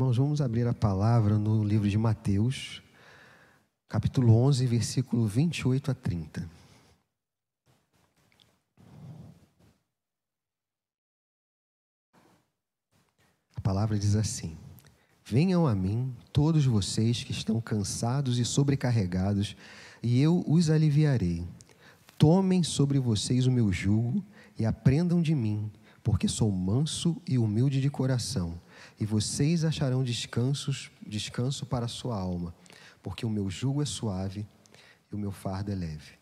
Irmãos, vamos abrir a palavra no livro de Mateus, capítulo 11, versículo 28 a 30. A palavra diz assim: Venham a mim, todos vocês que estão cansados e sobrecarregados, e eu os aliviarei. Tomem sobre vocês o meu jugo e aprendam de mim, porque sou manso e humilde de coração, e vocês acharão descansos, descanso para a sua alma, porque o meu jugo é suave e o meu fardo é leve.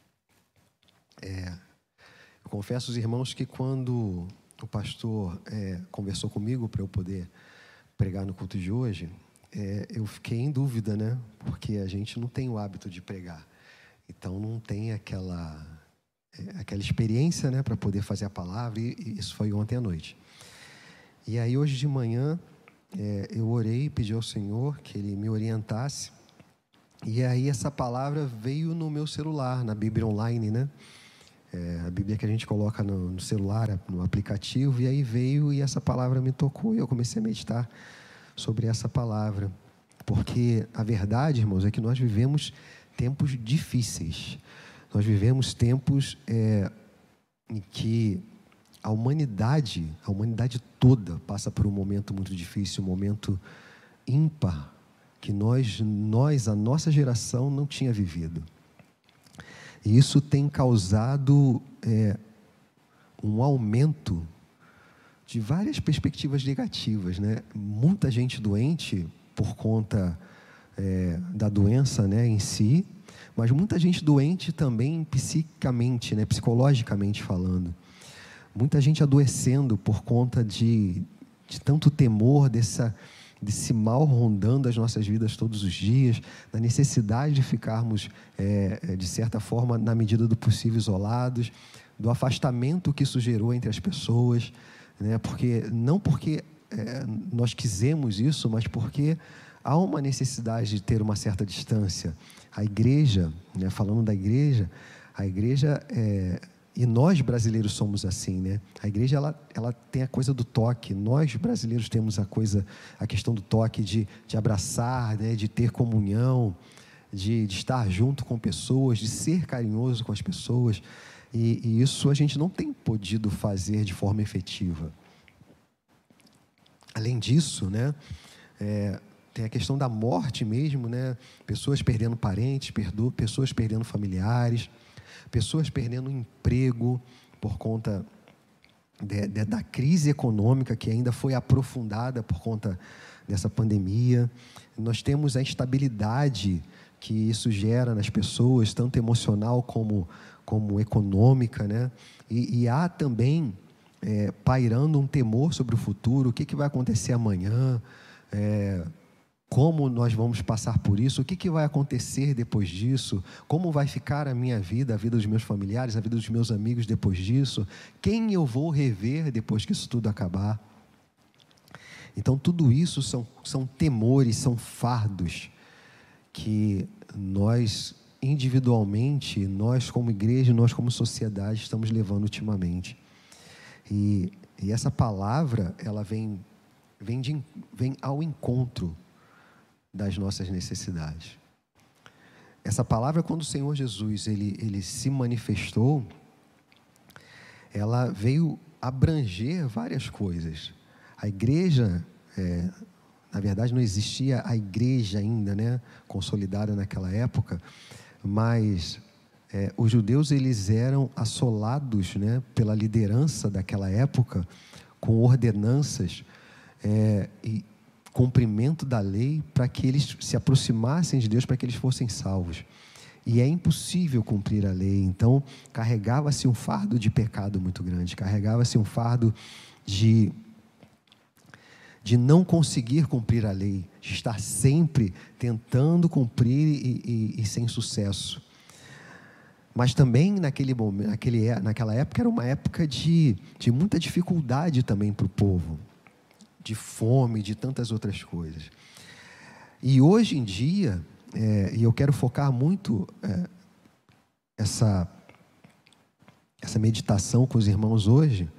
É, eu confesso aos irmãos que quando o pastor é, conversou comigo para eu poder pregar no culto de hoje, é, eu fiquei em dúvida, né? Porque a gente não tem o hábito de pregar. Então não tem aquela é, aquela experiência, né, para poder fazer a palavra. E, e, isso foi ontem à noite. E aí hoje de manhã é, eu orei e pedi ao Senhor que Ele me orientasse. E aí essa palavra veio no meu celular, na Bíblia online, né? É, a Bíblia que a gente coloca no, no, celular, no aplicativo, e aí veio e essa palavra me tocou e eu comecei a meditar sobre essa palavra. Porque a verdade, irmãos, é que nós vivemos tempos difíceis. Nós vivemos tempos é, em que a humanidade, a humanidade toda passa por um momento muito difícil, um momento ímpar que nós, nós, a nossa geração não tinha vivido. E isso tem causado é, um aumento de várias perspectivas negativas, né? Muita gente doente por conta é, da doença, né, em si, mas muita gente doente também psicamente, né, psicologicamente falando. Muita gente adoecendo por conta de, de tanto temor dessa desse mal rondando as nossas vidas todos os dias, da necessidade de ficarmos, é, de certa forma, na medida do possível, isolados, do afastamento que isso gerou entre as pessoas, né? porque não porque é, nós quisemos isso, mas porque há uma necessidade de ter uma certa distância. A igreja, né, falando da igreja, a igreja é, e nós brasileiros somos assim, né? A igreja ela, ela tem a coisa do toque. Nós brasileiros temos a coisa, a questão do toque de, de abraçar, né? De ter comunhão, de, de estar junto com pessoas, de ser carinhoso com as pessoas. E, e isso a gente não tem podido fazer de forma efetiva. Além disso, né? É, tem a questão da morte mesmo, né? Pessoas perdendo parentes, pessoas perdendo familiares pessoas perdendo emprego por conta de, de, da crise econômica que ainda foi aprofundada por conta dessa pandemia. Nós temos a instabilidade que isso gera nas pessoas, tanto emocional como, como econômica, né? E, e há também é, pairando um temor sobre o futuro, o que, que vai acontecer amanhã, é, como nós vamos passar por isso, o que, que vai acontecer depois disso, como vai ficar a minha vida, a vida dos meus familiares, a vida dos meus amigos depois disso, quem eu vou rever depois que isso tudo acabar. Então, tudo isso são, são temores, são fardos que nós individualmente, nós como igreja, nós como sociedade estamos levando ultimamente. E, e essa palavra, ela vem, vem, de, vem ao encontro das nossas necessidades. Essa palavra, quando o Senhor Jesus ele, ele se manifestou, ela veio abranger várias coisas. A igreja, é, na verdade, não existia a igreja ainda, né, consolidada naquela época, mas é, os judeus eles eram assolados, né, pela liderança daquela época, com ordenanças é, e cumprimento da lei para que eles se aproximassem de Deus, para que eles fossem salvos. E é impossível cumprir a lei, então carregava-se um fardo de pecado muito grande, carregava-se um fardo de de não conseguir cumprir a lei, de estar sempre tentando cumprir e, e, e sem sucesso. Mas também naquele momento, naquele, naquela época era uma época de, de muita dificuldade também para o povo de fome, de tantas outras coisas. E hoje em dia, é, e eu quero focar muito é, essa, essa meditação com os irmãos hoje,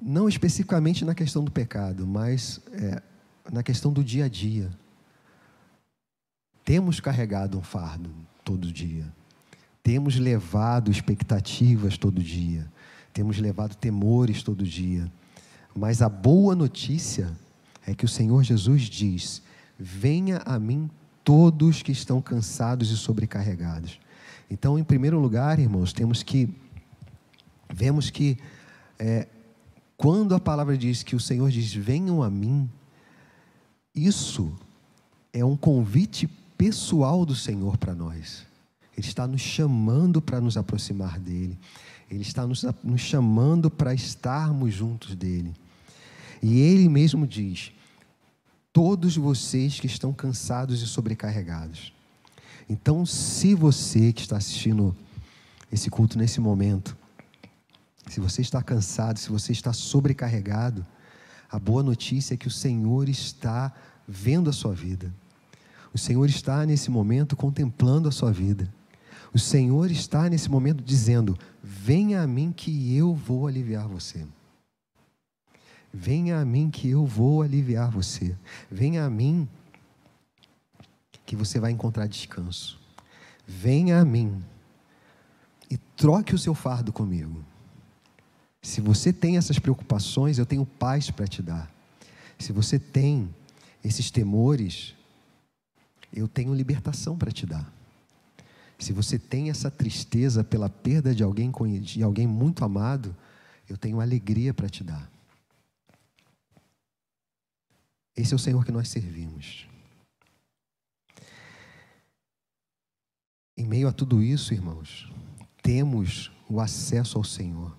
não especificamente na questão do pecado, mas é, na questão do dia a dia. Temos carregado um fardo todo dia. Temos levado expectativas todo dia. Temos levado temores todo dia. Mas a boa notícia é que o Senhor Jesus diz: Venha a mim todos que estão cansados e sobrecarregados. Então, em primeiro lugar, irmãos, temos que vemos que é, quando a palavra diz que o Senhor diz: Venham a mim, isso é um convite pessoal do Senhor para nós. Ele está nos chamando para nos aproximar dele. Ele está nos, nos chamando para estarmos juntos dele. E ele mesmo diz: Todos vocês que estão cansados e sobrecarregados. Então, se você que está assistindo esse culto nesse momento, se você está cansado, se você está sobrecarregado, a boa notícia é que o Senhor está vendo a sua vida. O Senhor está nesse momento contemplando a sua vida. O Senhor está nesse momento dizendo: Venha a mim que eu vou aliviar você. Venha a mim que eu vou aliviar você. Venha a mim que você vai encontrar descanso. Venha a mim e troque o seu fardo comigo. Se você tem essas preocupações, eu tenho paz para te dar. Se você tem esses temores, eu tenho libertação para te dar. Se você tem essa tristeza pela perda de alguém, de alguém muito amado, eu tenho alegria para te dar. Esse é o Senhor que nós servimos. Em meio a tudo isso, irmãos, temos o acesso ao Senhor.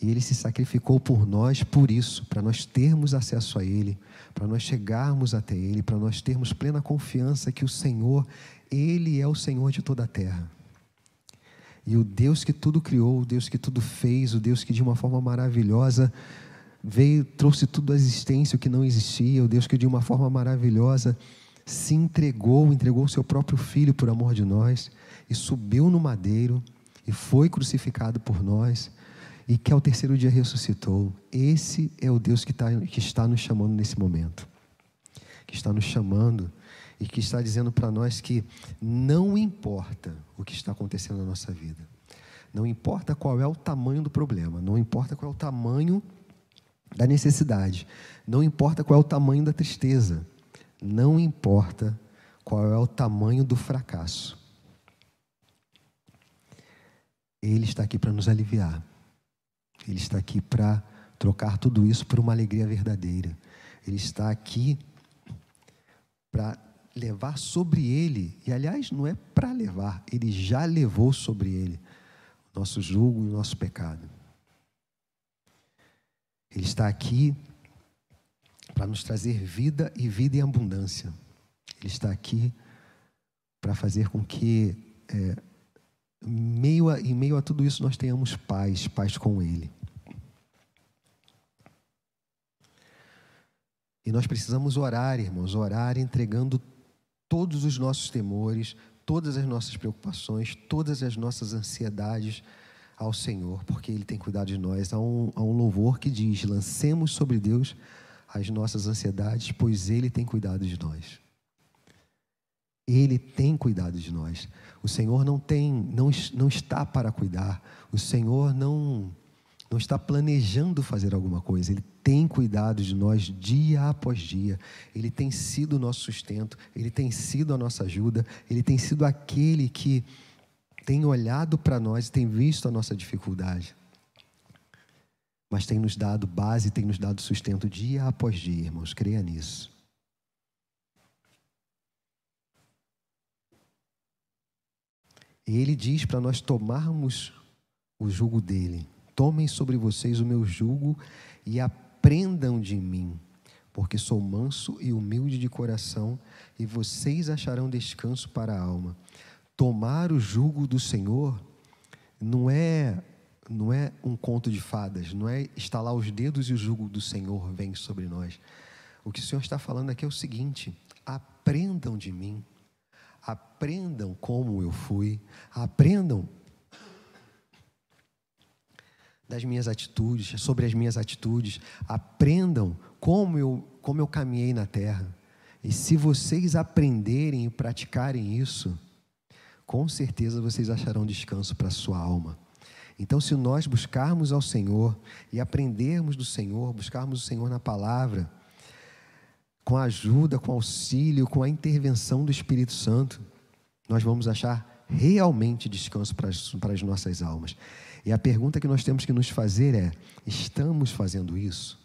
E Ele se sacrificou por nós por isso, para nós termos acesso a Ele, para nós chegarmos até Ele, para nós termos plena confiança que o Senhor, Ele é o Senhor de toda a terra. E o Deus que tudo criou, o Deus que tudo fez, o Deus que de uma forma maravilhosa veio, trouxe tudo à existência o que não existia, o Deus que de uma forma maravilhosa se entregou, entregou o seu próprio filho por amor de nós e subiu no madeiro e foi crucificado por nós e que ao terceiro dia ressuscitou. Esse é o Deus que, tá, que está nos chamando nesse momento. Que está nos chamando e que está dizendo para nós que não importa o que está acontecendo na nossa vida, não importa qual é o tamanho do problema, não importa qual é o tamanho da necessidade, não importa qual é o tamanho da tristeza, não importa qual é o tamanho do fracasso. Ele está aqui para nos aliviar. Ele está aqui para trocar tudo isso por uma alegria verdadeira. Ele está aqui para levar sobre ele, e aliás, não é para levar, ele já levou sobre ele o nosso julgo e o nosso pecado. Ele está aqui para nos trazer vida e vida em abundância. Ele está aqui para fazer com que, é, meio a, em meio a tudo isso, nós tenhamos paz, paz com Ele. E nós precisamos orar, irmãos, orar entregando todos os nossos temores, todas as nossas preocupações, todas as nossas ansiedades ao Senhor, porque Ele tem cuidado de nós. Há um, há um louvor que diz: lancemos sobre Deus as nossas ansiedades, pois Ele tem cuidado de nós. Ele tem cuidado de nós. O Senhor não tem, não, não está para cuidar. O Senhor não não está planejando fazer alguma coisa, Ele tem cuidado de nós dia após dia, Ele tem sido o nosso sustento, Ele tem sido a nossa ajuda, Ele tem sido aquele que tem olhado para nós e tem visto a nossa dificuldade, mas tem nos dado base, tem nos dado sustento dia após dia, irmãos, creia nisso. E Ele diz para nós tomarmos o jugo dele Tomem sobre vocês o meu jugo e aprendam de mim, porque sou manso e humilde de coração, e vocês acharão descanso para a alma. Tomar o jugo do Senhor não é não é um conto de fadas, não é estalar os dedos e o jugo do Senhor vem sobre nós. O que o Senhor está falando aqui é o seguinte: aprendam de mim, aprendam como eu fui, aprendam das minhas atitudes, sobre as minhas atitudes, aprendam como eu como eu caminhei na terra. E se vocês aprenderem e praticarem isso, com certeza vocês acharão descanso para a sua alma. Então, se nós buscarmos ao Senhor e aprendermos do Senhor, buscarmos o Senhor na palavra, com a ajuda, com auxílio, com a intervenção do Espírito Santo, nós vamos achar realmente descanso para as, para as nossas almas. E a pergunta que nós temos que nos fazer é: estamos fazendo isso?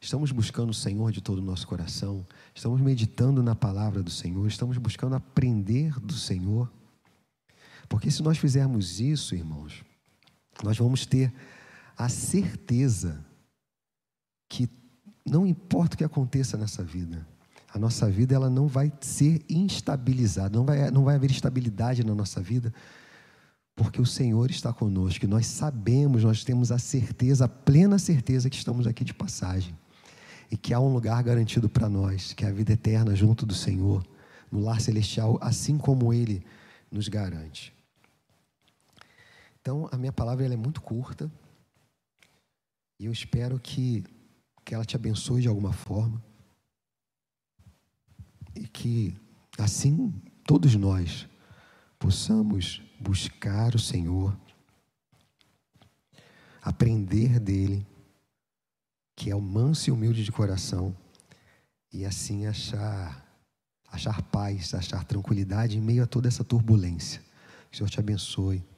Estamos buscando o Senhor de todo o nosso coração? Estamos meditando na palavra do Senhor? Estamos buscando aprender do Senhor? Porque se nós fizermos isso, irmãos, nós vamos ter a certeza que não importa o que aconteça nessa vida, a nossa vida ela não vai ser instabilizada, não vai, não vai haver estabilidade na nossa vida, porque o Senhor está conosco, e nós sabemos, nós temos a certeza, a plena certeza que estamos aqui de passagem e que há um lugar garantido para nós, que é a vida eterna junto do Senhor, no lar celestial, assim como Ele nos garante. Então, a minha palavra é muito curta e eu espero que, que ela te abençoe de alguma forma e que, assim, todos nós possamos buscar o Senhor, aprender dele que é o manso e humilde de coração, e assim achar achar paz, achar tranquilidade em meio a toda essa turbulência. Que o Senhor te abençoe.